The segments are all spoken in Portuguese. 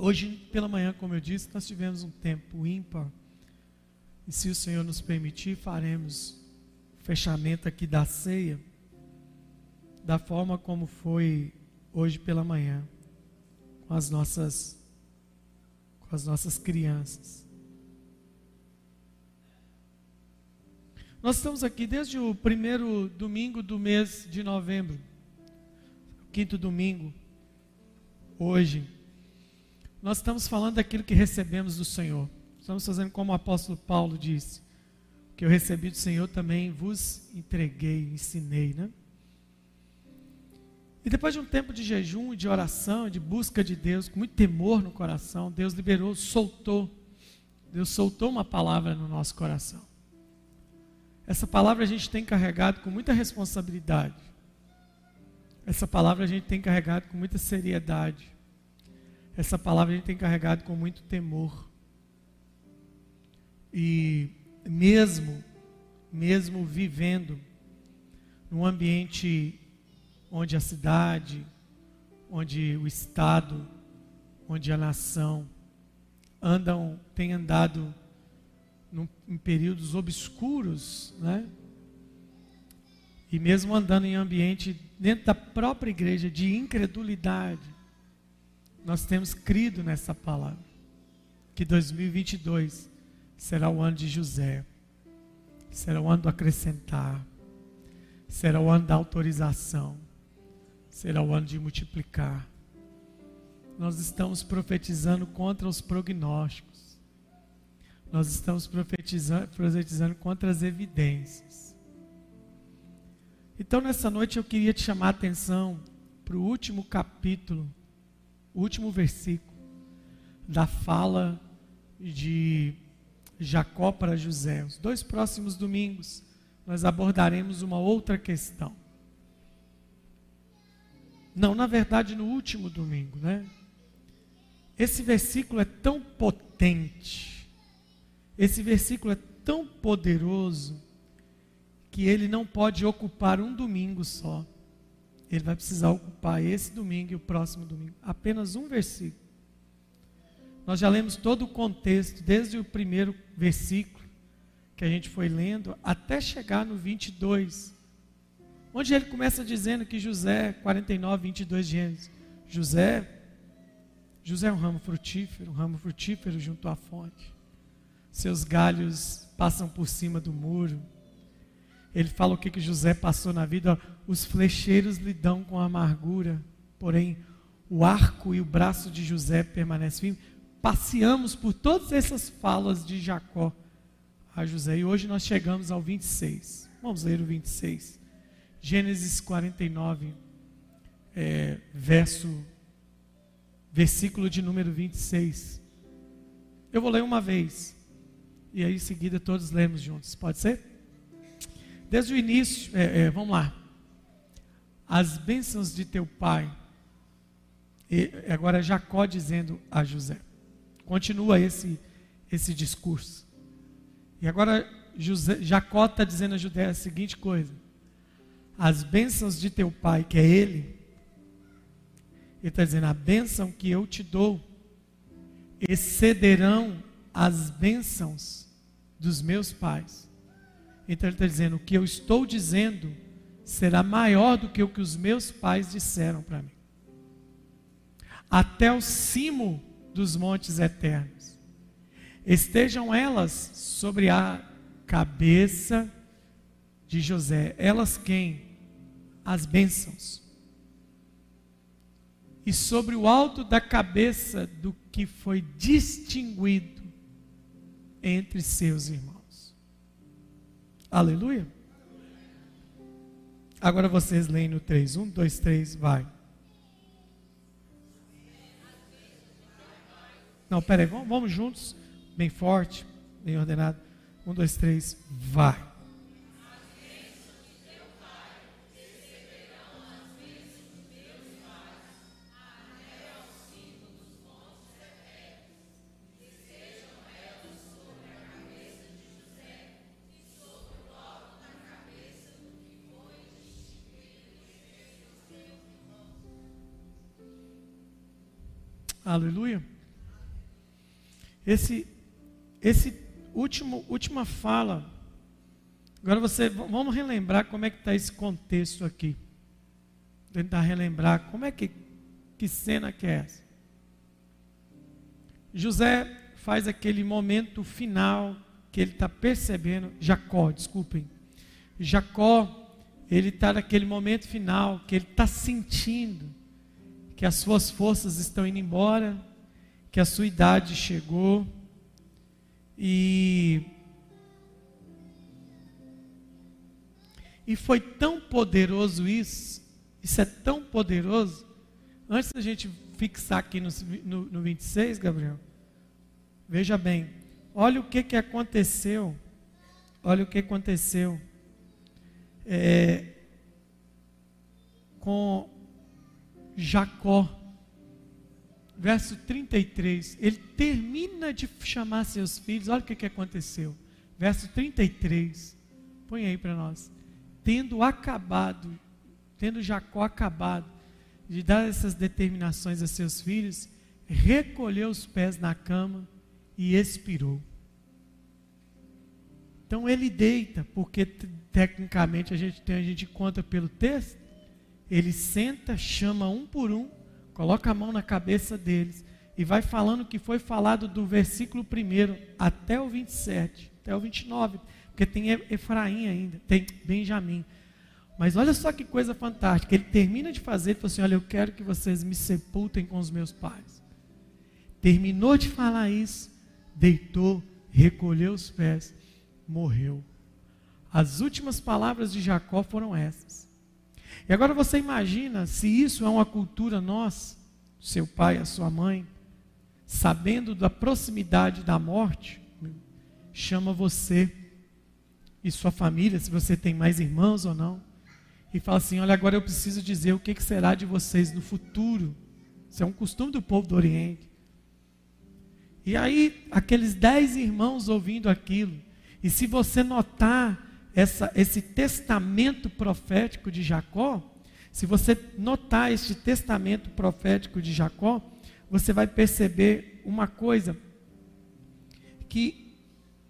Hoje pela manhã, como eu disse, nós tivemos um tempo ímpar. E se o Senhor nos permitir, faremos o fechamento aqui da ceia da forma como foi hoje pela manhã com as nossas com as nossas crianças. Nós estamos aqui desde o primeiro domingo do mês de novembro, quinto domingo, hoje. Nós estamos falando daquilo que recebemos do Senhor. Estamos fazendo como o apóstolo Paulo disse: que eu recebi do Senhor também vos entreguei, ensinei, né? E depois de um tempo de jejum, de oração, de busca de Deus, com muito temor no coração, Deus liberou, soltou. Deus soltou uma palavra no nosso coração. Essa palavra a gente tem carregado com muita responsabilidade. Essa palavra a gente tem carregado com muita seriedade. Essa palavra a gente tem carregado com muito temor. E mesmo, mesmo vivendo num ambiente onde a cidade, onde o Estado, onde a nação andam, têm andado num, em períodos obscuros, né? E mesmo andando em ambiente dentro da própria igreja de incredulidade, nós temos crido nessa palavra. Que 2022 será o ano de José, será o ano do acrescentar, será o ano da autorização será o ano de multiplicar. Nós estamos profetizando contra os prognósticos. Nós estamos profetizando, profetizando contra as evidências. Então, nessa noite, eu queria te chamar a atenção para o último capítulo, último versículo da fala de Jacó para José. Os dois próximos domingos, nós abordaremos uma outra questão. Não, na verdade, no último domingo, né? Esse versículo é tão potente, esse versículo é tão poderoso, que ele não pode ocupar um domingo só. Ele vai precisar ocupar esse domingo e o próximo domingo. Apenas um versículo. Nós já lemos todo o contexto, desde o primeiro versículo que a gente foi lendo, até chegar no 22 Onde ele começa dizendo que José, 49, 22 de Gênesis, José, José é um ramo frutífero, um ramo frutífero junto à fonte. Seus galhos passam por cima do muro. Ele fala o que, que José passou na vida. Os flecheiros lhe dão com amargura, porém o arco e o braço de José permanecem firmes. Passeamos por todas essas falas de Jacó a José. E hoje nós chegamos ao 26. Vamos ler o 26. Gênesis 49, é, verso, versículo de número 26. Eu vou ler uma vez, e aí em seguida todos lemos juntos, pode ser? Desde o início, é, é, vamos lá. As bênçãos de teu pai, e agora Jacó dizendo a José. Continua esse, esse discurso. E agora José, Jacó está dizendo a Judé a seguinte coisa: as bênçãos de teu pai, que é Ele, Ele está dizendo: a bênção que eu te dou excederão as bênçãos dos meus pais. Então Ele está dizendo: o que eu estou dizendo será maior do que o que os meus pais disseram para mim. Até o cimo dos montes eternos. Estejam elas sobre a cabeça de José. Elas quem? as bênçãos. E sobre o alto da cabeça do que foi distinguido entre seus irmãos. Aleluia. Agora vocês leem no 3. 1, 2, 3, vai. Não, peraí, vamos, vamos juntos, bem forte, bem ordenado. 1, 2, 3, vai. Aleluia. esse, esse último, última fala. Agora você, vamos relembrar como é que está esse contexto aqui. Tentar relembrar como é que, que cena que é essa. José faz aquele momento final que ele está percebendo, Jacó, desculpem. Jacó, ele está naquele momento final que ele está sentindo que as suas forças estão indo embora, que a sua idade chegou. E e foi tão poderoso isso, isso é tão poderoso. Antes da gente fixar aqui no, no, no 26, Gabriel, veja bem, olha o que, que aconteceu, olha o que aconteceu. É, com Jacó verso 33, ele termina de chamar seus filhos, olha o que, que aconteceu. Verso 33, põe aí para nós. Tendo acabado, tendo Jacó acabado de dar essas determinações a seus filhos, recolheu os pés na cama e expirou. Então ele deita, porque tecnicamente a gente tem, a gente conta pelo texto, ele senta, chama um por um coloca a mão na cabeça deles e vai falando o que foi falado do versículo 1 até o 27, até o 29, porque tem Efraim ainda, tem Benjamim. Mas olha só que coisa fantástica. Ele termina de fazer, ele fala assim: Olha, eu quero que vocês me sepultem com os meus pais. Terminou de falar isso, deitou, recolheu os pés, morreu. As últimas palavras de Jacó foram essas. E agora você imagina se isso é uma cultura nossa, seu pai, a sua mãe, sabendo da proximidade da morte, chama você e sua família, se você tem mais irmãos ou não, e fala assim: Olha, agora eu preciso dizer o que será de vocês no futuro. Isso é um costume do povo do Oriente. E aí, aqueles dez irmãos ouvindo aquilo, e se você notar essa, esse testamento profético de Jacó, se você notar este testamento profético de Jacó, você vai perceber uma coisa: que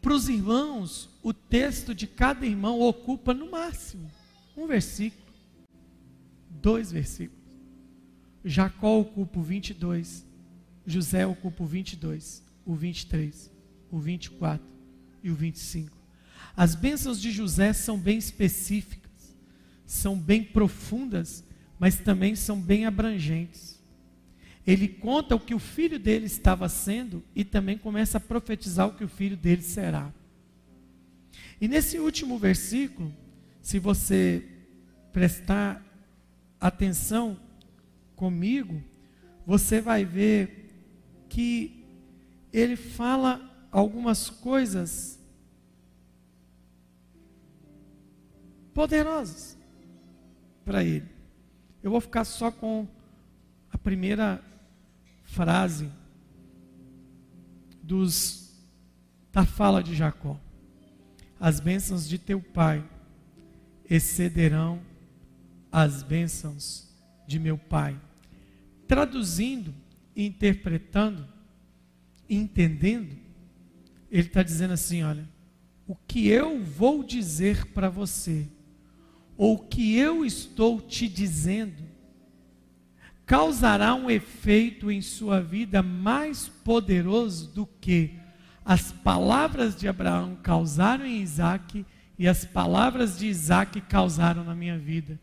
para os irmãos, o texto de cada irmão ocupa no máximo um versículo, dois versículos. Jacó ocupa o 22, José ocupa o 22, o 23, o 24 e o 25. As bênçãos de José são bem específicas, são bem profundas, mas também são bem abrangentes. Ele conta o que o filho dele estava sendo e também começa a profetizar o que o filho dele será. E nesse último versículo, se você prestar atenção comigo, você vai ver que ele fala algumas coisas poderosas para ele. Eu vou ficar só com a primeira frase dos da fala de Jacó. As bênçãos de teu pai excederão as bênçãos de meu pai. Traduzindo, interpretando, entendendo, ele está dizendo assim: olha, o que eu vou dizer para você ou o que eu estou te dizendo causará um efeito em sua vida mais poderoso do que as palavras de Abraão causaram em Isaac e as palavras de Isaac causaram na minha vida.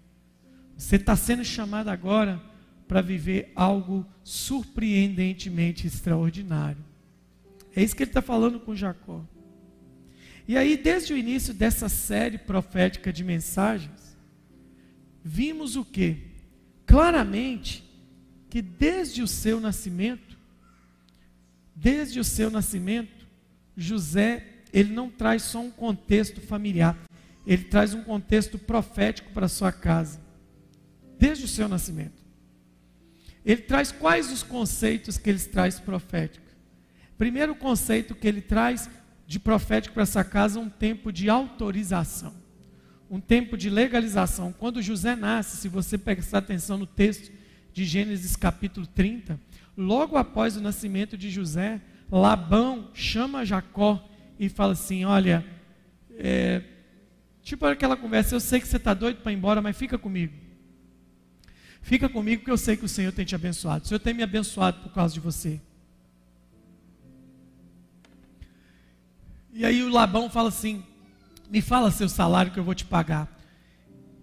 Você está sendo chamado agora para viver algo surpreendentemente extraordinário. É isso que ele está falando com Jacó. E aí, desde o início dessa série profética de mensagens, vimos o que? Claramente que desde o seu nascimento, desde o seu nascimento, José, ele não traz só um contexto familiar, ele traz um contexto profético para a sua casa, desde o seu nascimento. Ele traz quais os conceitos que ele traz proféticos? Primeiro conceito que ele traz de profético para essa casa, um tempo de autorização um tempo de legalização. Quando José nasce, se você prestar atenção no texto de Gênesis capítulo 30, logo após o nascimento de José, Labão chama Jacó e fala assim: Olha, é, tipo aquela conversa, eu sei que você está doido para ir embora, mas fica comigo. Fica comigo porque eu sei que o Senhor tem te abençoado. O Senhor tem me abençoado por causa de você. E aí o Labão fala assim: Me fala seu salário que eu vou te pagar.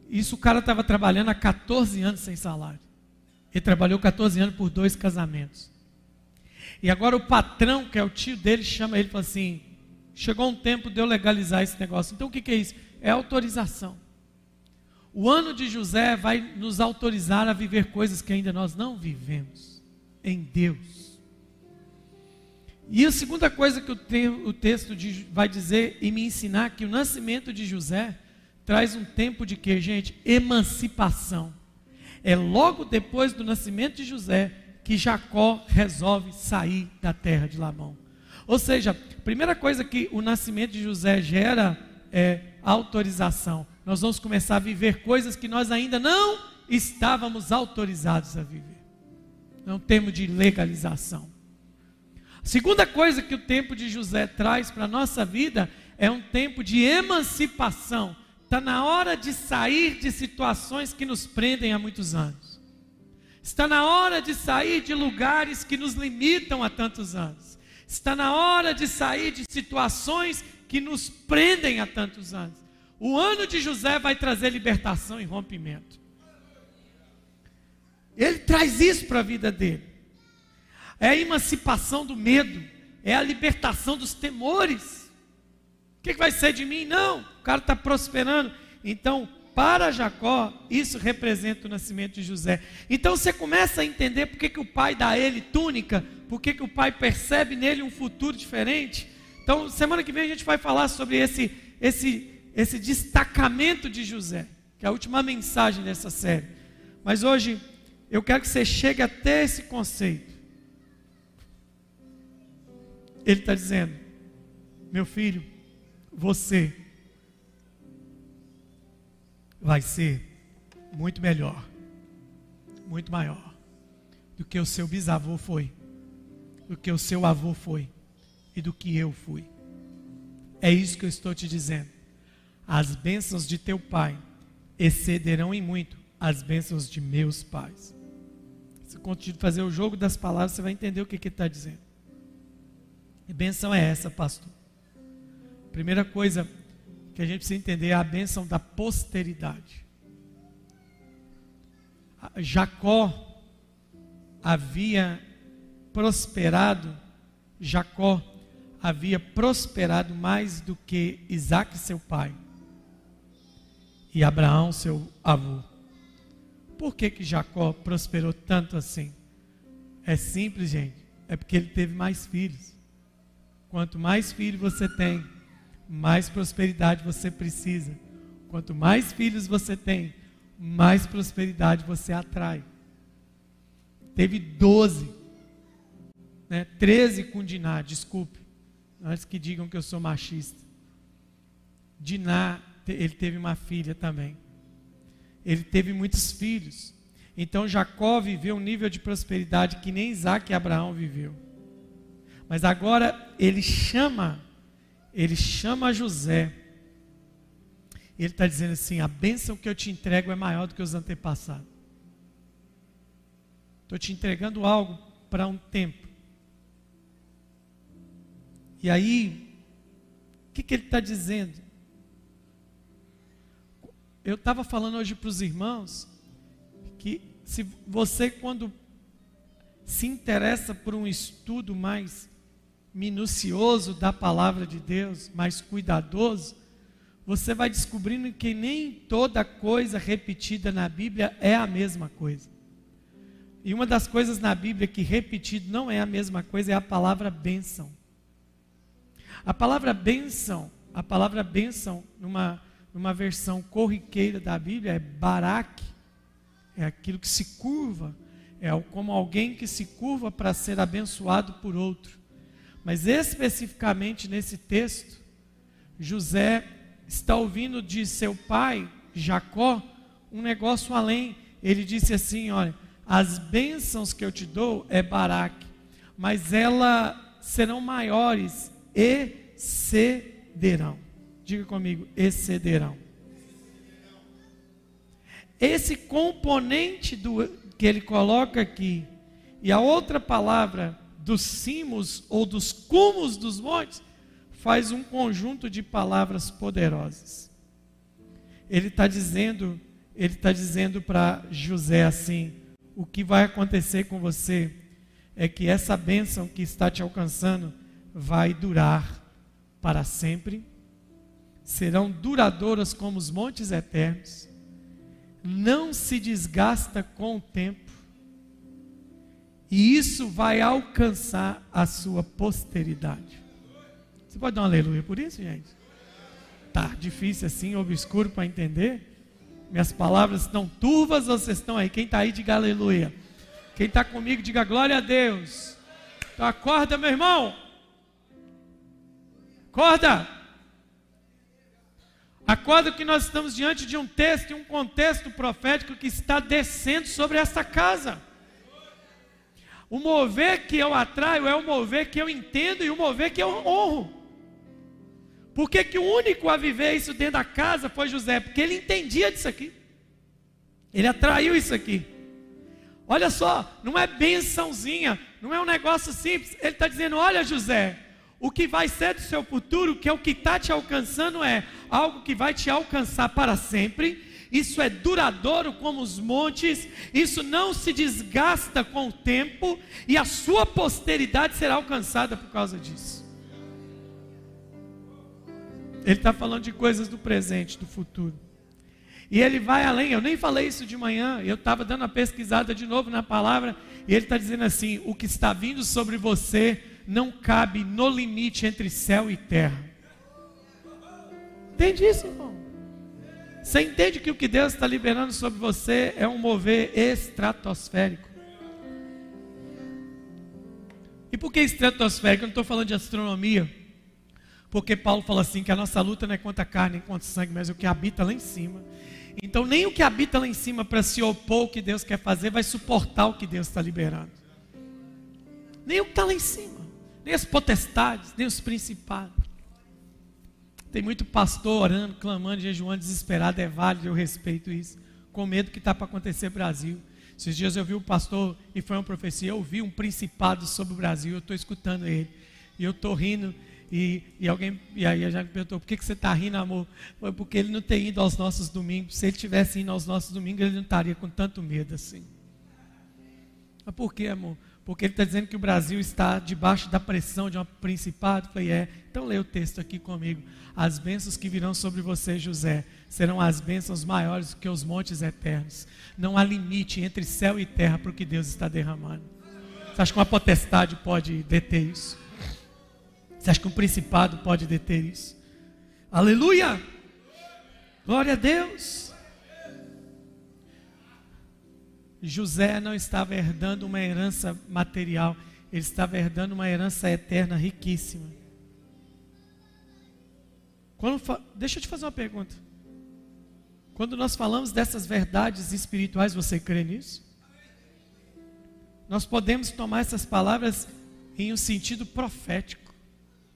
Isso o cara estava trabalhando há 14 anos sem salário. Ele trabalhou 14 anos por dois casamentos. E agora o patrão, que é o tio dele, chama ele e fala assim: Chegou um tempo de eu legalizar esse negócio. Então o que, que é isso? É autorização. O ano de José vai nos autorizar a viver coisas que ainda nós não vivemos em Deus. E a segunda coisa que o, te, o texto de, vai dizer e me ensinar que o nascimento de José traz um tempo de que, gente? Emancipação. É logo depois do nascimento de José que Jacó resolve sair da terra de Labão. Ou seja, a primeira coisa que o nascimento de José gera é autorização. Nós vamos começar a viver coisas que nós ainda não estávamos autorizados a viver. Um termo de legalização. Segunda coisa que o tempo de José traz para a nossa vida é um tempo de emancipação. Está na hora de sair de situações que nos prendem há muitos anos. Está na hora de sair de lugares que nos limitam há tantos anos. Está na hora de sair de situações que nos prendem há tantos anos. O ano de José vai trazer libertação e rompimento. Ele traz isso para a vida dele é a emancipação do medo, é a libertação dos temores. O que, vai ser de mim? Não, o cara está prosperando. Então, para Jacó, isso representa o nascimento de José. Então você começa a entender por que, o pai dá a ele túnica, por que, que o pai percebe nele um futuro diferente. Então, semana que vem a gente vai falar sobre esse, esse, esse destacamento de José, que é a última mensagem dessa série. Mas hoje eu quero que você chegue até esse conceito. Ele está dizendo: meu filho, você vai ser muito melhor, muito maior do que o seu bisavô foi, do que o seu avô foi e do que eu fui. É isso que eu estou te dizendo. As bênçãos de teu pai excederão em muito as bênçãos de meus pais. Se continuar fazer o jogo das palavras, você vai entender o que, que ele está dizendo. Que bênção é essa, pastor? Primeira coisa que a gente precisa entender é a bênção da posteridade. Jacó havia prosperado, Jacó havia prosperado mais do que Isaac, seu pai, e Abraão, seu avô. Por que, que Jacó prosperou tanto assim? É simples, gente. É porque ele teve mais filhos. Quanto mais filhos você tem, mais prosperidade você precisa. Quanto mais filhos você tem, mais prosperidade você atrai. Teve 12, né? 13 com Diná, desculpe. Antes que digam que eu sou machista. Diná, ele teve uma filha também. Ele teve muitos filhos. Então Jacó viveu um nível de prosperidade que nem Isaac e Abraão viveu. Mas agora ele chama, ele chama José. Ele está dizendo assim: a bênção que eu te entrego é maior do que os antepassados. Estou te entregando algo para um tempo. E aí, o que, que ele está dizendo? Eu estava falando hoje para os irmãos que se você, quando se interessa por um estudo mais minucioso da palavra de Deus, mais cuidadoso, você vai descobrindo que nem toda coisa repetida na Bíblia é a mesma coisa. E uma das coisas na Bíblia que repetido não é a mesma coisa é a palavra bênção. A palavra bênção, a palavra bênção, numa, numa versão corriqueira da Bíblia, é baraque, é aquilo que se curva, é como alguém que se curva para ser abençoado por outro. Mas especificamente nesse texto, José está ouvindo de seu pai, Jacó, um negócio além. Ele disse assim: Olha, as bênçãos que eu te dou é Baraque, mas ela serão maiores, excederão. Diga comigo, excederão. Esse componente do, que ele coloca aqui, e a outra palavra dos cimos ou dos cumos dos montes, faz um conjunto de palavras poderosas. Ele está dizendo, ele está dizendo para José assim: o que vai acontecer com você é que essa bênção que está te alcançando vai durar para sempre, serão duradouras como os montes eternos, não se desgasta com o tempo, e isso vai alcançar a sua posteridade. Você pode dar um aleluia por isso, gente? Tá difícil assim, obscuro para entender? Minhas palavras estão turvas vocês estão aí? Quem está aí, diga aleluia. Quem está comigo, diga glória a Deus. Então acorda, meu irmão. Acorda. Acorda que nós estamos diante de um texto e um contexto profético que está descendo sobre esta casa. O mover que eu atraio é o mover que eu entendo e o mover que eu honro. Por que, que o único a viver isso dentro da casa foi José? Porque ele entendia disso aqui. Ele atraiu isso aqui. Olha só, não é bençãozinha, não é um negócio simples. Ele está dizendo: olha, José, o que vai ser do seu futuro, que é o que está te alcançando, é algo que vai te alcançar para sempre. Isso é duradouro como os montes, isso não se desgasta com o tempo, e a sua posteridade será alcançada por causa disso. Ele está falando de coisas do presente, do futuro. E ele vai além, eu nem falei isso de manhã, eu estava dando uma pesquisada de novo na palavra, e ele está dizendo assim: o que está vindo sobre você não cabe no limite entre céu e terra. Entende isso, irmão? Você entende que o que Deus está liberando sobre você é um mover estratosférico. E por que estratosférico? Eu não estou falando de astronomia. Porque Paulo fala assim: que a nossa luta não é contra a carne, nem contra o sangue, mas o que habita lá em cima. Então, nem o que habita lá em cima para se opor ao que Deus quer fazer vai suportar o que Deus está liberando. Nem o que está lá em cima, nem as potestades, nem os principados. Tem muito pastor orando, clamando, jejuando, desesperado, é válido, eu respeito isso, com medo que está para acontecer no Brasil. Esses dias eu vi o pastor, e foi uma profecia, eu vi um principado sobre o Brasil, eu estou escutando ele, e eu estou rindo, e, e, alguém, e aí a Jaque perguntou: por que, que você está rindo, amor? Foi porque ele não tem ido aos nossos domingos. Se ele tivesse ido aos nossos domingos, ele não estaria com tanto medo assim. Mas por que, amor? Porque ele está dizendo que o Brasil está debaixo da pressão de um principado. Falei: é. Então leia o texto aqui comigo. As bênçãos que virão sobre você, José, serão as bênçãos maiores do que os montes eternos. Não há limite entre céu e terra para o que Deus está derramando. Você acha que uma potestade pode deter isso? Você acha que um principado pode deter isso? Aleluia! Glória a Deus! José não estava herdando uma herança material, ele estava herdando uma herança eterna riquíssima. Quando, deixa eu te fazer uma pergunta. Quando nós falamos dessas verdades espirituais, você crê nisso? Nós podemos tomar essas palavras em um sentido profético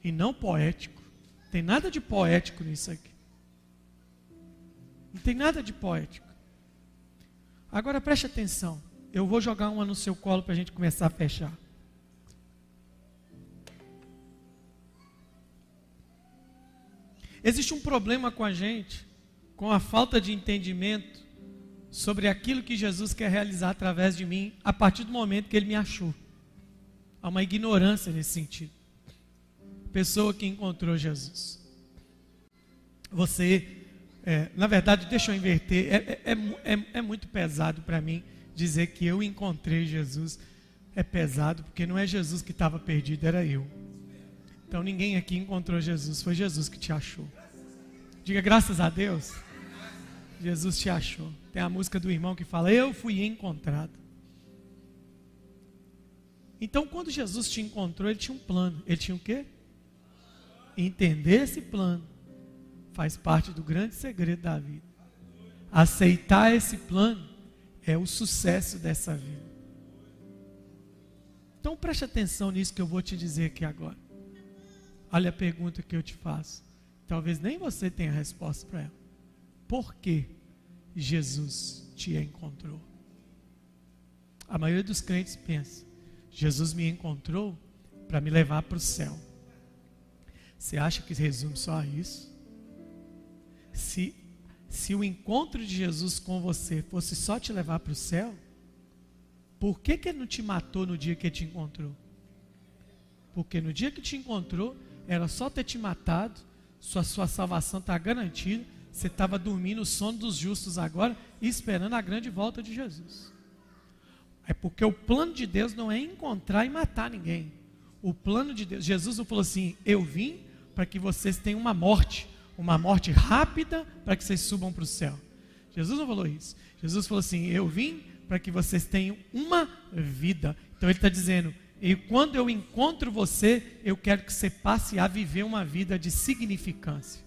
e não poético. Não tem nada de poético nisso aqui. Não tem nada de poético. Agora preste atenção. Eu vou jogar uma no seu colo para a gente começar a fechar. Existe um problema com a gente, com a falta de entendimento sobre aquilo que Jesus quer realizar através de mim, a partir do momento que ele me achou. Há uma ignorância nesse sentido pessoa que encontrou Jesus. Você, é, na verdade, deixa eu inverter, é, é, é, é muito pesado para mim dizer que eu encontrei Jesus. É pesado, porque não é Jesus que estava perdido, era eu. Então ninguém aqui encontrou Jesus, foi Jesus que te achou. Diga graças a Deus. Jesus te achou. Tem a música do irmão que fala: Eu fui encontrado. Então, quando Jesus te encontrou, ele tinha um plano. Ele tinha o quê? entender esse plano faz parte do grande segredo da vida. Aceitar esse plano é o sucesso dessa vida. Então preste atenção nisso que eu vou te dizer aqui agora. Olha a pergunta que eu te faço. Talvez nem você tenha resposta para ela. Por que Jesus te encontrou? A maioria dos crentes pensa: Jesus me encontrou para me levar para o céu. Você acha que resume só a isso? Se, se o encontro de Jesus com você fosse só te levar para o céu, por que, que ele não te matou no dia que ele te encontrou? Porque no dia que te encontrou, era só ter te matado, sua, sua salvação está garantida, você estava dormindo o sono dos justos agora esperando a grande volta de Jesus. É porque o plano de Deus não é encontrar e matar ninguém. O plano de Deus, Jesus não falou assim: Eu vim para que vocês tenham uma morte, uma morte rápida para que vocês subam para o céu. Jesus não falou isso. Jesus falou assim: Eu vim para que vocês tenham uma vida. Então ele está dizendo: e quando eu encontro você, eu quero que você passe a viver uma vida de significância.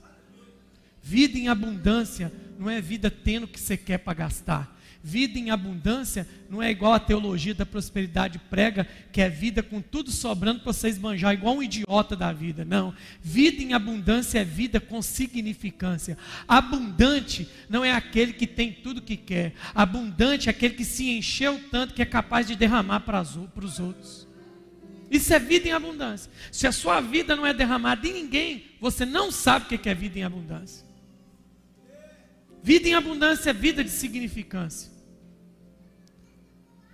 Vida em abundância não é vida tendo o que você quer para gastar. Vida em abundância não é igual a teologia da prosperidade prega, que é vida com tudo sobrando para vocês manjar, igual um idiota da vida. Não. Vida em abundância é vida com significância. Abundante não é aquele que tem tudo que quer. Abundante é aquele que se encheu tanto que é capaz de derramar para os outros. Isso é vida em abundância. Se a sua vida não é derramada em ninguém, você não sabe o que é vida em abundância. Vida em abundância é vida de significância.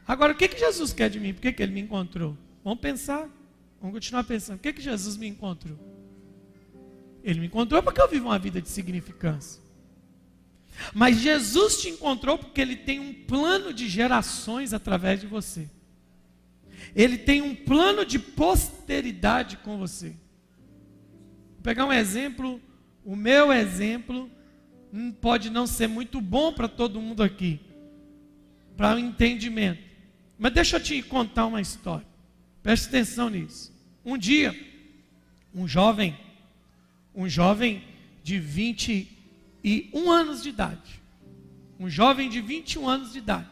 Agora, o que, que Jesus quer de mim? Por que, que ele me encontrou? Vamos pensar, vamos continuar pensando. O que, que Jesus me encontrou? Ele me encontrou porque eu vivo uma vida de significância. Mas Jesus te encontrou porque ele tem um plano de gerações através de você. Ele tem um plano de posteridade com você. Vou pegar um exemplo, o meu exemplo pode não ser muito bom para todo mundo aqui, para o um entendimento. Mas deixa eu te contar uma história. Preste atenção nisso. Um dia, um jovem, um jovem de 21 anos de idade, um jovem de 21 anos de idade,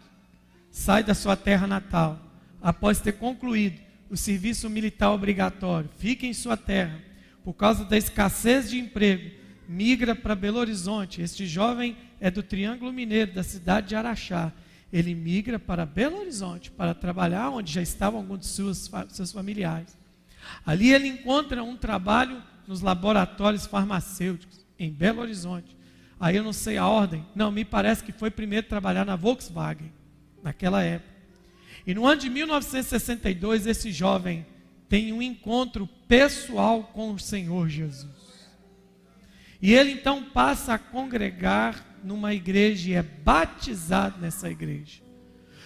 sai da sua terra natal, após ter concluído o serviço militar obrigatório, fica em sua terra, por causa da escassez de emprego, migra para Belo Horizonte. Este jovem é do Triângulo Mineiro, da cidade de Araxá. Ele migra para Belo Horizonte para trabalhar onde já estavam alguns de seus, seus familiares. Ali ele encontra um trabalho nos laboratórios farmacêuticos, em Belo Horizonte. Aí eu não sei a ordem, não, me parece que foi primeiro trabalhar na Volkswagen, naquela época. E no ano de 1962, esse jovem tem um encontro pessoal com o Senhor Jesus. E ele então passa a congregar numa igreja e é batizado nessa igreja.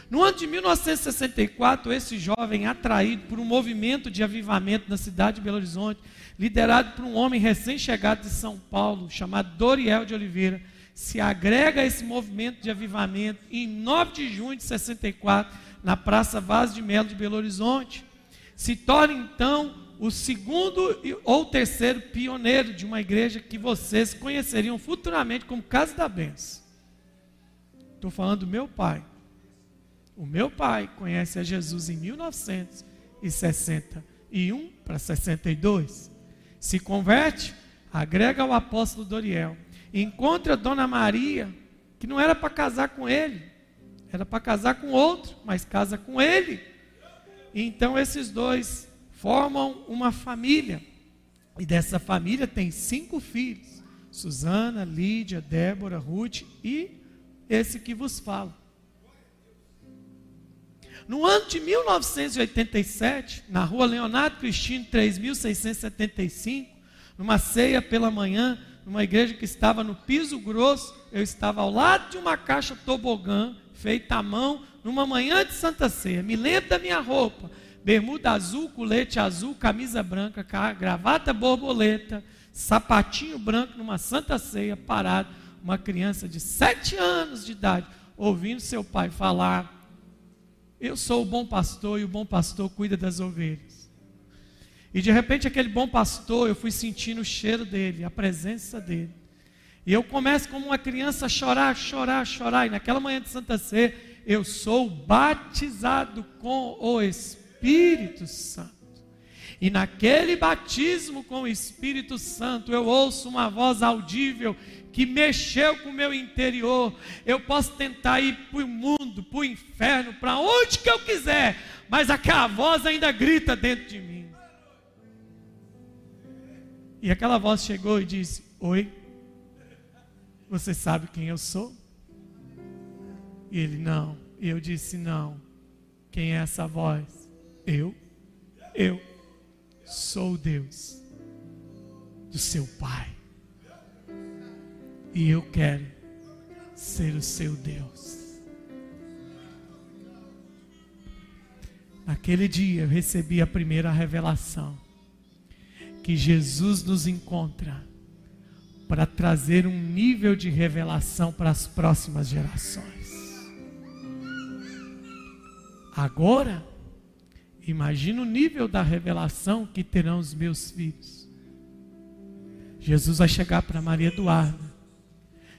No ano de 1964, esse jovem, atraído por um movimento de avivamento na cidade de Belo Horizonte, liderado por um homem recém-chegado de São Paulo, chamado Doriel de Oliveira, se agrega a esse movimento de avivamento e em 9 de junho de 64, na Praça Vaz de Melo de Belo Horizonte, se torna então o segundo ou terceiro pioneiro de uma igreja que vocês conheceriam futuramente como Casa da Benção. Estou falando do meu pai. O meu pai conhece a Jesus em 1961 para 62. Se converte, agrega ao apóstolo Doriel. Encontra Dona Maria, que não era para casar com ele, era para casar com outro, mas casa com ele. Então esses dois formam uma família. E dessa família tem cinco filhos: Susana, Lídia, Débora, Ruth e esse que vos fala. No ano de 1987, na rua Leonardo Cristino, 3675, numa ceia pela manhã, numa igreja que estava no piso grosso, eu estava ao lado de uma caixa tobogã, feita à mão, numa manhã de Santa Ceia. Me lembro da minha roupa bermuda azul, colete azul, camisa branca, gravata borboleta, sapatinho branco numa santa ceia, parado, uma criança de sete anos de idade, ouvindo seu pai falar: Eu sou o bom pastor e o bom pastor cuida das ovelhas. E de repente, aquele bom pastor, eu fui sentindo o cheiro dele, a presença dele. E eu começo como uma criança a chorar, chorar, chorar. E naquela manhã de Santa Ceia, eu sou batizado com o Espírito Espírito Santo. E naquele batismo com o Espírito Santo, eu ouço uma voz audível que mexeu com o meu interior. Eu posso tentar ir para o mundo, para o inferno, para onde que eu quiser, mas aquela voz ainda grita dentro de mim. E aquela voz chegou e disse: Oi, você sabe quem eu sou? E ele: Não. E eu disse: Não. Quem é essa voz? Eu. Eu sou Deus do seu Pai. E eu quero ser o seu Deus. Naquele dia eu recebi a primeira revelação que Jesus nos encontra para trazer um nível de revelação para as próximas gerações. Agora, imagina o nível da revelação que terão os meus filhos. Jesus vai chegar para Maria Eduarda.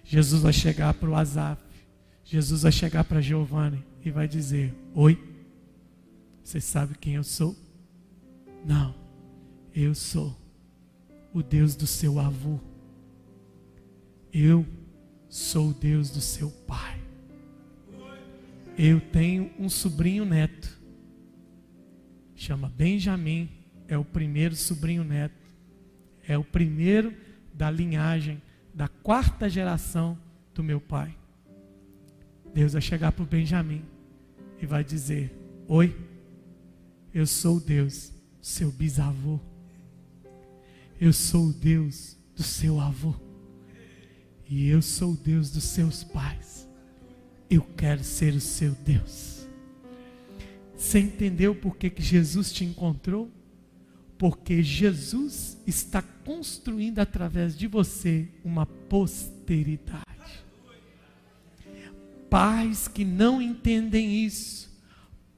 Jesus vai chegar para o Azaf. Jesus vai chegar para Giovanni e vai dizer: Oi, você sabe quem eu sou? Não. Eu sou o Deus do seu avô. Eu sou o Deus do seu pai. Eu tenho um sobrinho neto. Chama Benjamim. É o primeiro sobrinho neto. É o primeiro da linhagem, da quarta geração do meu pai. Deus vai chegar para o Benjamim e vai dizer: Oi, eu sou Deus, seu bisavô. Eu sou o Deus do seu avô. E eu sou o Deus dos seus pais. Eu quero ser o seu Deus. Você entendeu por que, que Jesus te encontrou? Porque Jesus está construindo através de você uma posteridade. Pais que não entendem isso,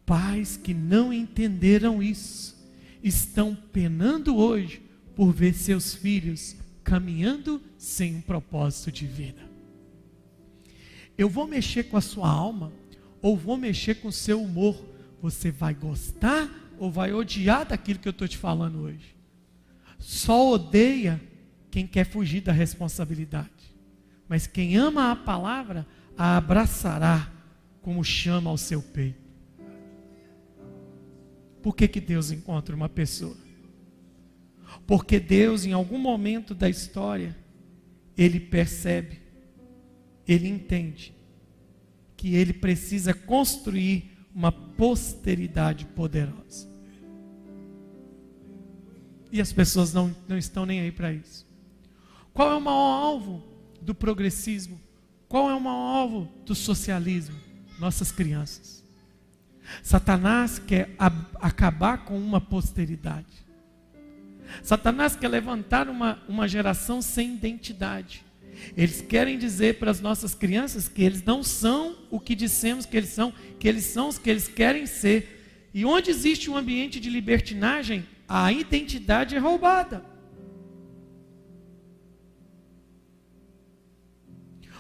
pais que não entenderam isso, estão penando hoje por ver seus filhos caminhando sem um propósito de vida. Eu vou mexer com a sua alma ou vou mexer com o seu humor. Você vai gostar ou vai odiar daquilo que eu estou te falando hoje? Só odeia quem quer fugir da responsabilidade. Mas quem ama a palavra, a abraçará como chama ao seu peito. Por que, que Deus encontra uma pessoa? Porque Deus, em algum momento da história, ele percebe, ele entende que ele precisa construir uma posteridade poderosa. E as pessoas não, não estão nem aí para isso. Qual é o maior alvo do progressismo? Qual é o maior alvo do socialismo? Nossas crianças. Satanás quer acabar com uma posteridade. Satanás quer levantar uma, uma geração sem identidade. Eles querem dizer para as nossas crianças que eles não são o que dissemos que eles são, que eles são os que eles querem ser. E onde existe um ambiente de libertinagem, a identidade é roubada.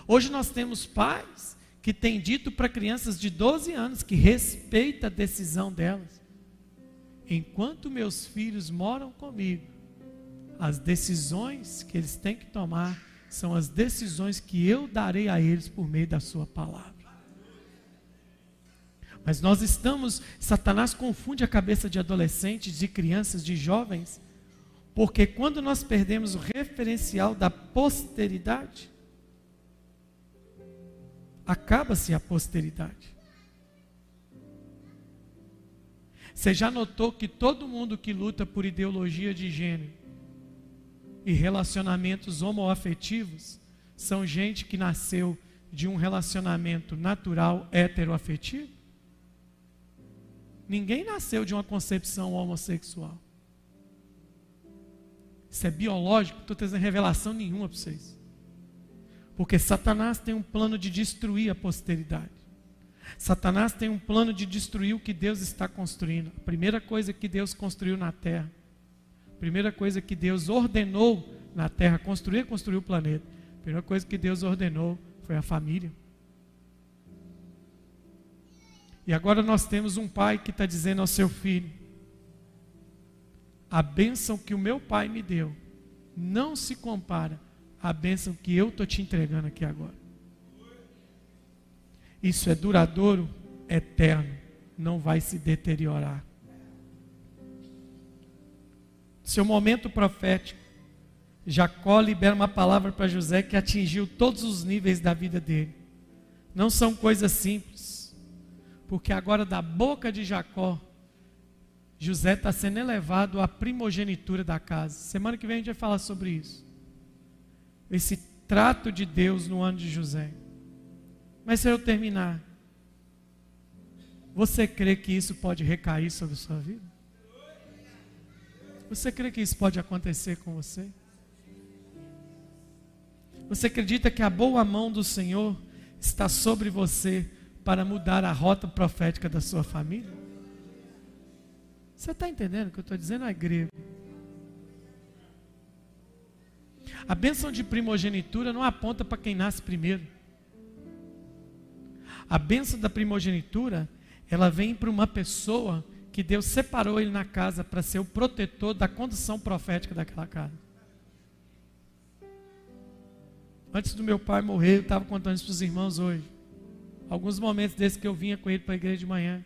Hoje nós temos pais que têm dito para crianças de 12 anos que respeita a decisão delas enquanto meus filhos moram comigo, as decisões que eles têm que tomar são as decisões que eu darei a eles por meio da Sua palavra. Mas nós estamos, Satanás confunde a cabeça de adolescentes, de crianças, de jovens, porque quando nós perdemos o referencial da posteridade, acaba-se a posteridade. Você já notou que todo mundo que luta por ideologia de gênero e relacionamentos homoafetivos são gente que nasceu de um relacionamento natural heteroafetivo? Ninguém nasceu de uma concepção homossexual. Isso é biológico, não estou trazendo revelação nenhuma para vocês. Porque Satanás tem um plano de destruir a posteridade. Satanás tem um plano de destruir o que Deus está construindo. A primeira coisa que Deus construiu na terra, primeira coisa que Deus ordenou na terra, construir, construir o planeta. Primeira coisa que Deus ordenou foi a família. E agora nós temos um pai que está dizendo ao seu filho: a bênção que o meu pai me deu não se compara à bênção que eu estou te entregando aqui agora. Isso é duradouro, eterno, não vai se deteriorar. Seu momento profético, Jacó libera uma palavra para José que atingiu todos os níveis da vida dele. Não são coisas simples, porque agora da boca de Jacó, José está sendo elevado à primogenitura da casa. Semana que vem a gente vai falar sobre isso. Esse trato de Deus no ano de José. Mas se eu terminar, você crê que isso pode recair sobre a sua vida? Você crê que isso pode acontecer com você? Você acredita que a boa mão do Senhor está sobre você para mudar a rota profética da sua família? Você está entendendo o que eu estou dizendo à igreja? A bênção de primogenitura não aponta para quem nasce primeiro. A bênção da primogenitura, ela vem para uma pessoa que Deus separou ele na casa para ser o protetor da condição profética daquela casa. Antes do meu pai morrer, eu estava contando isso para os irmãos hoje. Alguns momentos desses que eu vinha com ele para a igreja de manhã.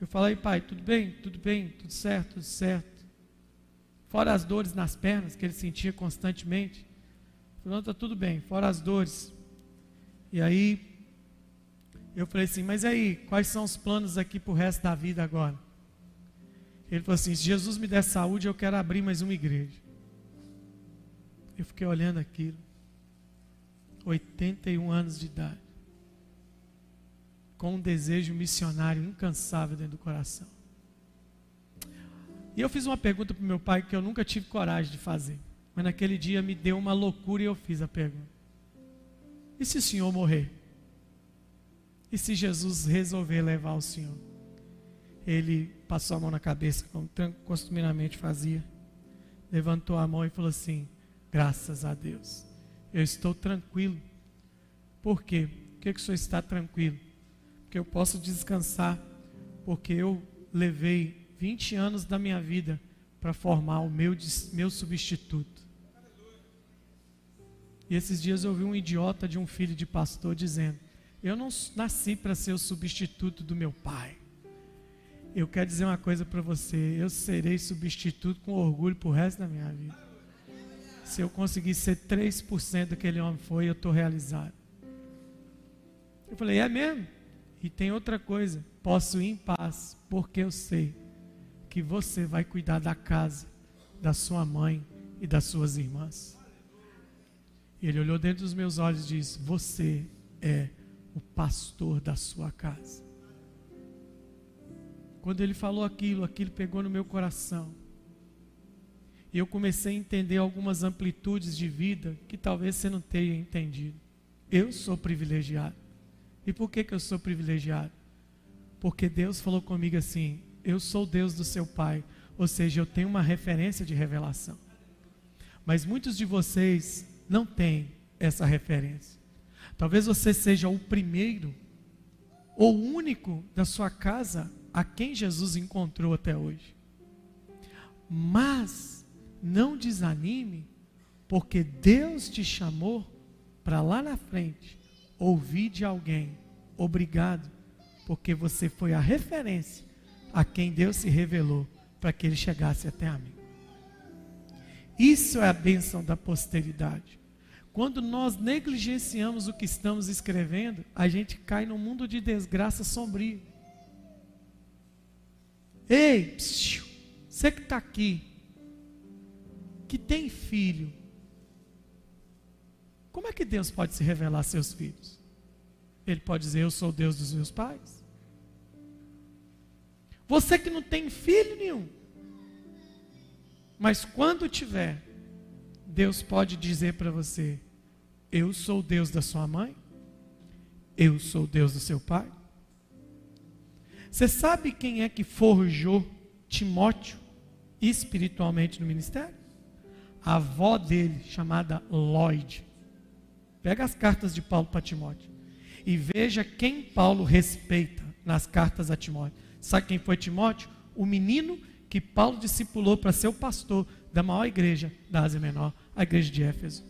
Eu falei, pai, tudo bem? Tudo bem? Tudo certo? Tudo certo. Fora as dores nas pernas que ele sentia constantemente. Falei, está tudo bem, fora as dores. E aí, eu falei assim: Mas aí, quais são os planos aqui para o resto da vida agora? Ele falou assim: Se Jesus me der saúde, eu quero abrir mais uma igreja. Eu fiquei olhando aquilo. 81 anos de idade. Com um desejo missionário incansável dentro do coração. E eu fiz uma pergunta para meu pai que eu nunca tive coragem de fazer. Mas naquele dia me deu uma loucura e eu fiz a pergunta: E se o senhor morrer? E se Jesus resolver levar o Senhor? Ele passou a mão na cabeça, como costumeiramente fazia. Levantou a mão e falou assim: Graças a Deus, eu estou tranquilo. Por quê? Por que, que o Senhor está tranquilo? Porque eu posso descansar, porque eu levei 20 anos da minha vida para formar o meu, meu substituto. E esses dias eu vi um idiota de um filho de pastor dizendo: eu não nasci para ser o substituto do meu pai. Eu quero dizer uma coisa para você: eu serei substituto com orgulho para o resto da minha vida. Se eu conseguir ser 3% do que aquele homem foi, eu estou realizado. Eu falei: é mesmo? E tem outra coisa: posso ir em paz, porque eu sei que você vai cuidar da casa, da sua mãe e das suas irmãs. Ele olhou dentro dos meus olhos e disse: Você é o pastor da sua casa. Quando ele falou aquilo, aquilo pegou no meu coração. E eu comecei a entender algumas amplitudes de vida que talvez você não tenha entendido. Eu sou privilegiado. E por que, que eu sou privilegiado? Porque Deus falou comigo assim: Eu sou Deus do seu pai. Ou seja, eu tenho uma referência de revelação. Mas muitos de vocês não têm essa referência. Talvez você seja o primeiro ou único da sua casa a quem Jesus encontrou até hoje. Mas não desanime, porque Deus te chamou para lá na frente ouvir de alguém, obrigado, porque você foi a referência a quem Deus se revelou para que ele chegasse até a mim. Isso é a bênção da posteridade. Quando nós negligenciamos o que estamos escrevendo, a gente cai num mundo de desgraça sombrio. Ei, psiu, você que está aqui, que tem filho, como é que Deus pode se revelar a seus filhos? Ele pode dizer: Eu sou Deus dos meus pais. Você que não tem filho nenhum, mas quando tiver, Deus pode dizer para você: eu sou o Deus da sua mãe? Eu sou o Deus do seu pai? Você sabe quem é que forjou Timóteo espiritualmente no ministério? A avó dele, chamada Lloyd. Pega as cartas de Paulo para Timóteo e veja quem Paulo respeita nas cartas a Timóteo. Sabe quem foi Timóteo? O menino que Paulo discipulou para ser o pastor da maior igreja da Ásia Menor, a igreja de Éfeso.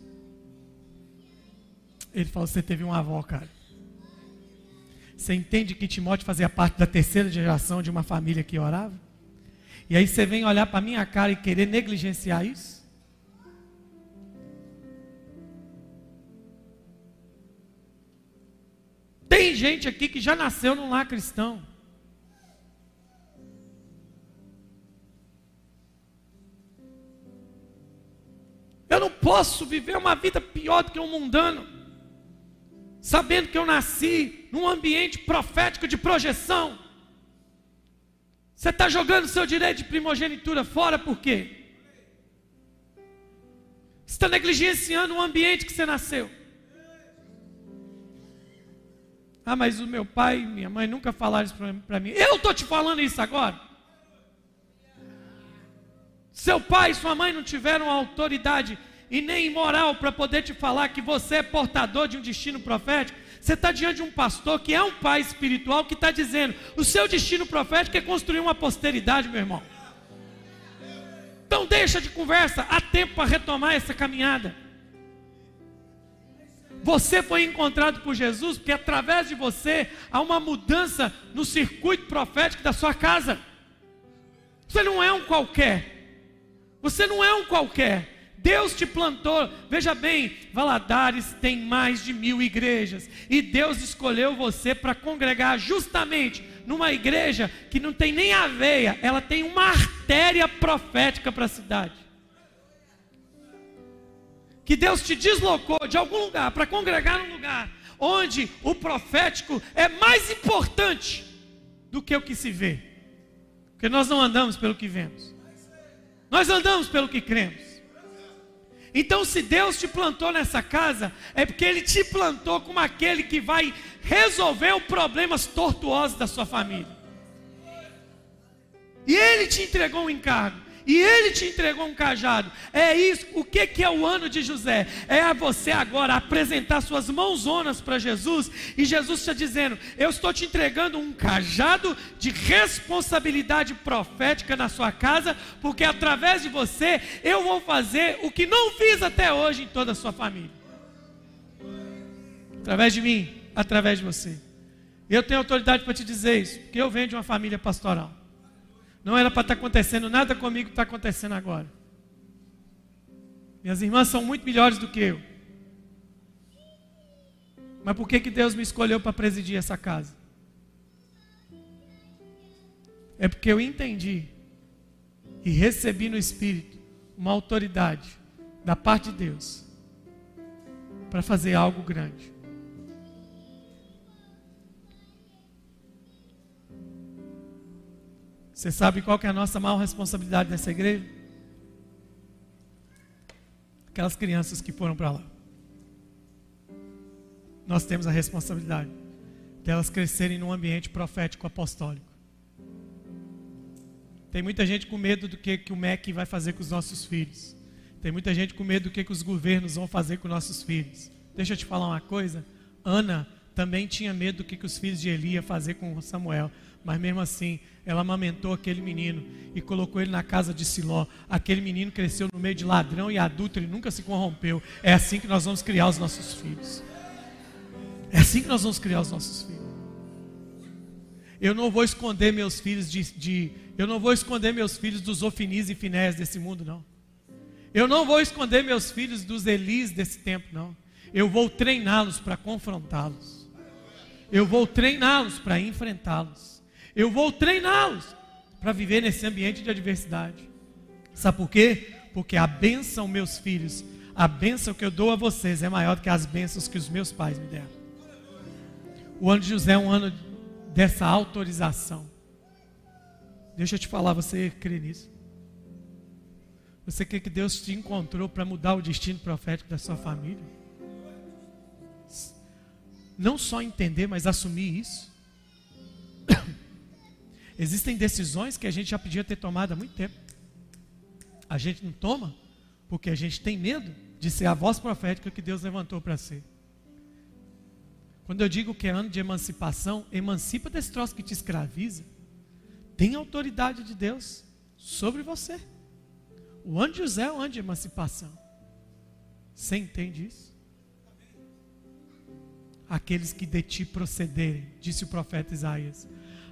Ele falou: Você teve uma avó, cara. Você entende que Timóteo fazia parte da terceira geração de uma família que orava? E aí você vem olhar para minha cara e querer negligenciar isso? Tem gente aqui que já nasceu num lar cristão. Eu não posso viver uma vida pior do que um mundano, sabendo que eu nasci num ambiente profético de projeção. Você está jogando seu direito de primogenitura fora por quê? Você está negligenciando o ambiente que você nasceu. Ah, mas o meu pai e minha mãe nunca falaram isso para mim. Eu estou te falando isso agora. Seu pai e sua mãe não tiveram autoridade e nem moral para poder te falar que você é portador de um destino profético. Você está diante de um pastor que é um pai espiritual que está dizendo: o seu destino profético é construir uma posteridade, meu irmão. Então deixa de conversa, há tempo para retomar essa caminhada. Você foi encontrado por Jesus porque através de você há uma mudança no circuito profético da sua casa. Você não é um qualquer. Você não é um qualquer. Deus te plantou. Veja bem, Valadares tem mais de mil igrejas. E Deus escolheu você para congregar justamente numa igreja que não tem nem aveia, ela tem uma artéria profética para a cidade. Que Deus te deslocou de algum lugar para congregar num lugar onde o profético é mais importante do que o que se vê. Porque nós não andamos pelo que vemos. Nós andamos pelo que cremos. Então, se Deus te plantou nessa casa, é porque Ele te plantou como aquele que vai resolver os problemas tortuosos da sua família. E Ele te entregou um encargo. E ele te entregou um cajado. É isso. O que, que é o ano de José? É a você agora apresentar suas mãozonas para Jesus. E Jesus está dizendo: Eu estou te entregando um cajado de responsabilidade profética na sua casa, porque através de você eu vou fazer o que não fiz até hoje em toda a sua família. Através de mim, através de você. Eu tenho autoridade para te dizer isso, porque eu venho de uma família pastoral. Não era para estar tá acontecendo nada comigo que está acontecendo agora. Minhas irmãs são muito melhores do que eu. Mas por que, que Deus me escolheu para presidir essa casa? É porque eu entendi e recebi no Espírito uma autoridade da parte de Deus para fazer algo grande. Você sabe qual que é a nossa maior responsabilidade nessa igreja? Aquelas crianças que foram para lá. Nós temos a responsabilidade delas crescerem num ambiente profético apostólico. Tem muita gente com medo do que, que o MEC vai fazer com os nossos filhos. Tem muita gente com medo do que, que os governos vão fazer com nossos filhos. Deixa eu te falar uma coisa. Ana também tinha medo do que, que os filhos de Eli iam fazer com Samuel. Mas mesmo assim, ela amamentou aquele menino e colocou ele na casa de Siló. Aquele menino cresceu no meio de ladrão e adulto, ele nunca se corrompeu. É assim que nós vamos criar os nossos filhos. É assim que nós vamos criar os nossos filhos. Eu não vou esconder meus filhos de, de eu não vou esconder meus filhos dos Ofinis e Finés desse mundo, não. Eu não vou esconder meus filhos dos Elis desse tempo, não. Eu vou treiná-los para confrontá-los. Eu vou treiná-los para enfrentá-los. Eu vou treiná-los para viver nesse ambiente de adversidade. Sabe por quê? Porque a bênção, meus filhos, a bênção que eu dou a vocês é maior do que as bênçãos que os meus pais me deram. O ano de José é um ano dessa autorização. Deixa eu te falar, você crê nisso? Você quer que Deus te encontrou para mudar o destino profético da sua família? Não só entender, mas assumir isso. Existem decisões que a gente já podia ter tomado há muito tempo. A gente não toma porque a gente tem medo de ser a voz profética que Deus levantou para ser. Quando eu digo que é ano de emancipação, emancipa desse troço que te escraviza. Tem autoridade de Deus. sobre você. O ano de José é o ano de emancipação. Você entende isso? Aqueles que de ti procederem, disse o profeta Isaías,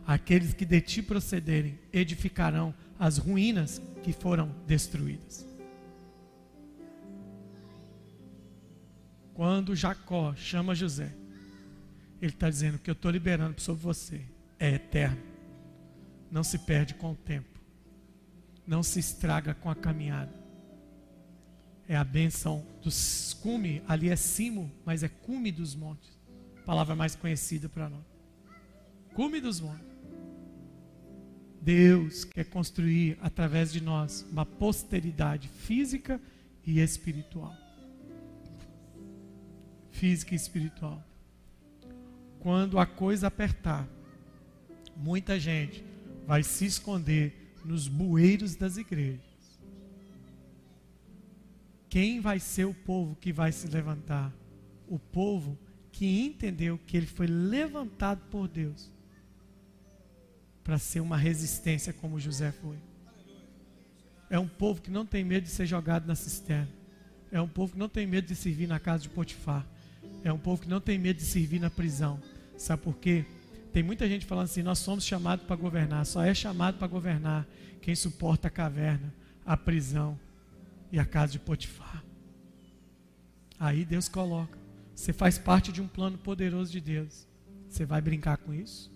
aqueles que de ti procederem edificarão as ruínas que foram destruídas. Quando Jacó chama José, ele está dizendo que eu estou liberando sobre você é eterno, não se perde com o tempo, não se estraga com a caminhada. É a bênção dos cume, ali é cimo, mas é cume dos montes palavra mais conhecida para nós. Cume dos montes. Deus quer construir através de nós uma posteridade física e espiritual. Física e espiritual. Quando a coisa apertar, muita gente vai se esconder nos bueiros das igrejas. Quem vai ser o povo que vai se levantar? O povo que entendeu que ele foi levantado por Deus para ser uma resistência como José foi. É um povo que não tem medo de ser jogado na cisterna. É um povo que não tem medo de servir na casa de Potifar. É um povo que não tem medo de servir na prisão. Sabe por quê? Tem muita gente falando assim: nós somos chamados para governar. Só é chamado para governar quem suporta a caverna, a prisão e a casa de Potifar. Aí Deus coloca. Você faz parte de um plano poderoso de Deus. Você vai brincar com isso?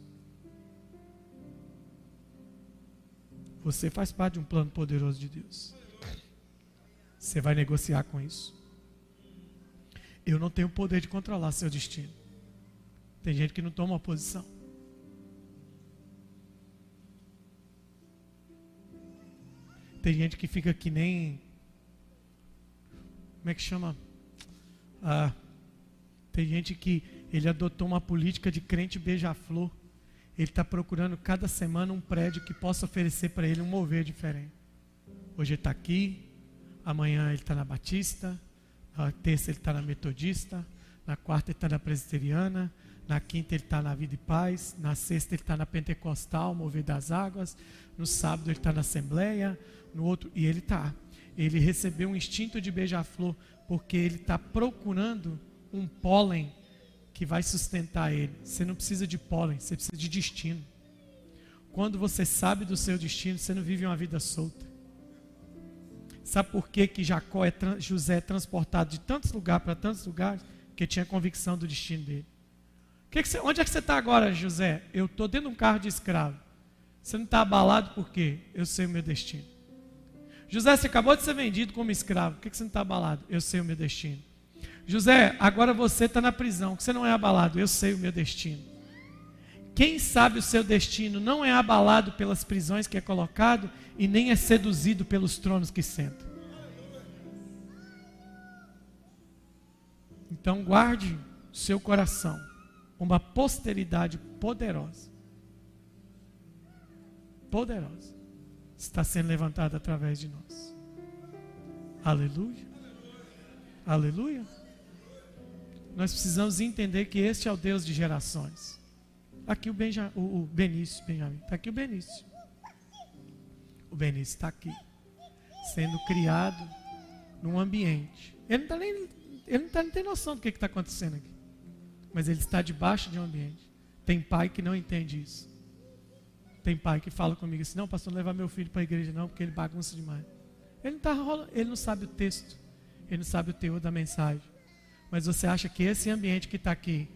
Você faz parte de um plano poderoso de Deus. Você vai negociar com isso? Eu não tenho poder de controlar seu destino. Tem gente que não toma posição. Tem gente que fica que nem. Como é que chama? Ah, tem gente que ele adotou uma política de crente beija-flor. Ele está procurando cada semana um prédio que possa oferecer para ele um mover diferente. Hoje está aqui, amanhã ele está na Batista, na terça ele está na Metodista, na quarta ele está na Presbiteriana, na quinta ele está na Vida e Paz, na sexta ele está na Pentecostal, Mover das Águas, no sábado ele está na Assembleia, no outro, e ele está. Ele recebeu um instinto de beija-flor, porque ele está procurando um pólen que vai sustentar ele. Você não precisa de pólen, você precisa de destino. Quando você sabe do seu destino, você não vive uma vida solta. Sabe por que, que Jacó é, José é transportado de tantos lugares para tantos lugares? Porque tinha convicção do destino dele. Que que você, onde é que você está agora, José? Eu estou dentro de um carro de escravo. Você não está abalado por quê? Eu sei o meu destino. José, você acabou de ser vendido como escravo. Por que, que você não está abalado? Eu sei o meu destino. José, agora você está na prisão, você não é abalado, eu sei o meu destino. Quem sabe o seu destino não é abalado pelas prisões que é colocado e nem é seduzido pelos tronos que senta. Então guarde seu coração uma posteridade poderosa. Poderosa. Está sendo levantada através de nós. Aleluia. Aleluia. Nós precisamos entender que este é o Deus de gerações. Aqui o, Benja, o, o Benício, Benjamin. Está aqui o Benício. O Benício está aqui. Sendo criado num ambiente. Ele não, tá nem, ele não, tá, não tem noção do que está acontecendo aqui. Mas ele está debaixo de um ambiente. Tem pai que não entende isso. Tem pai que fala comigo assim: não, pastor, não levar meu filho para a igreja, não, porque ele bagunça demais. Ele não, tá, ele não sabe o texto. Ele não sabe o teor da mensagem. Mas você acha que esse ambiente que está aqui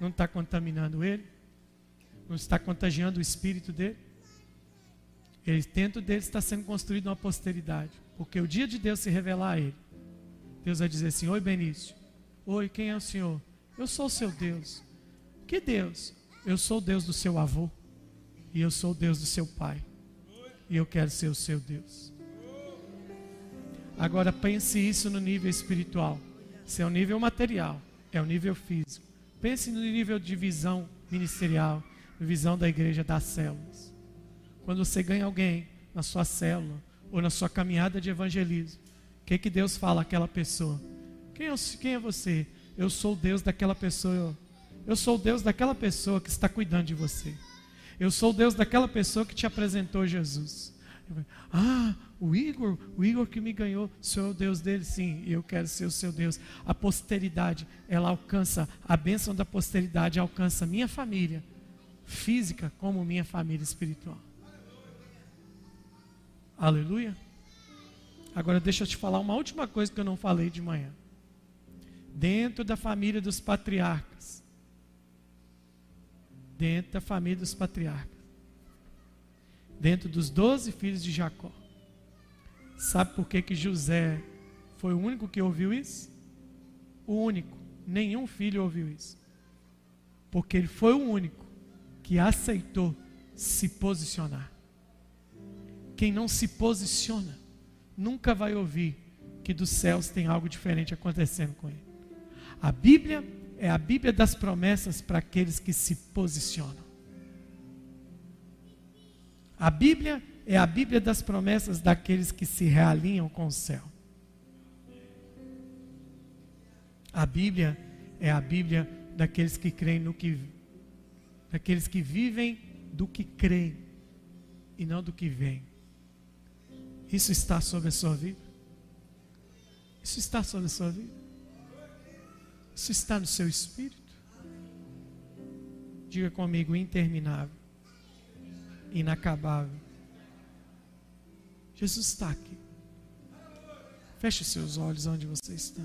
não está contaminando ele? Não está contagiando o espírito dele? Ele, dentro dele está sendo construído uma posteridade. Porque o dia de Deus se revelar a ele, Deus vai dizer assim: Oi, Benício. Oi, quem é o Senhor? Eu sou o seu Deus. Que Deus? Eu sou o Deus do seu avô. E eu sou o Deus do seu pai. E eu quero ser o seu Deus. Agora pense isso no nível espiritual. Esse é o nível material, é o nível físico. Pense no nível de visão ministerial, visão da igreja das células. Quando você ganha alguém na sua célula ou na sua caminhada de evangelismo, o que, que Deus fala àquela pessoa? Quem é, quem é você? Eu sou o Deus daquela pessoa. Eu sou o Deus daquela pessoa que está cuidando de você. Eu sou o Deus daquela pessoa que te apresentou Jesus. Ah, o Igor, o Igor que me ganhou, sou o Deus dele? Sim, eu quero ser o seu Deus. A posteridade, ela alcança, a bênção da posteridade alcança minha família física como minha família espiritual. Aleluia. Agora deixa eu te falar uma última coisa que eu não falei de manhã. Dentro da família dos patriarcas, dentro da família dos patriarcas, dentro dos doze filhos de Jacó. Sabe por que, que José foi o único que ouviu isso? O único. Nenhum filho ouviu isso. Porque ele foi o único que aceitou se posicionar. Quem não se posiciona nunca vai ouvir que dos céus tem algo diferente acontecendo com ele. A Bíblia é a Bíblia das promessas para aqueles que se posicionam. A Bíblia é a Bíblia das promessas daqueles que se realinham com o céu. A Bíblia é a Bíblia daqueles que creem no que daqueles que vivem do que creem e não do que veem. Isso está sobre a sua vida? Isso está sobre a sua vida? Isso está no seu espírito? Diga comigo, interminável inacabável. Jesus está aqui. Feche seus olhos onde você está.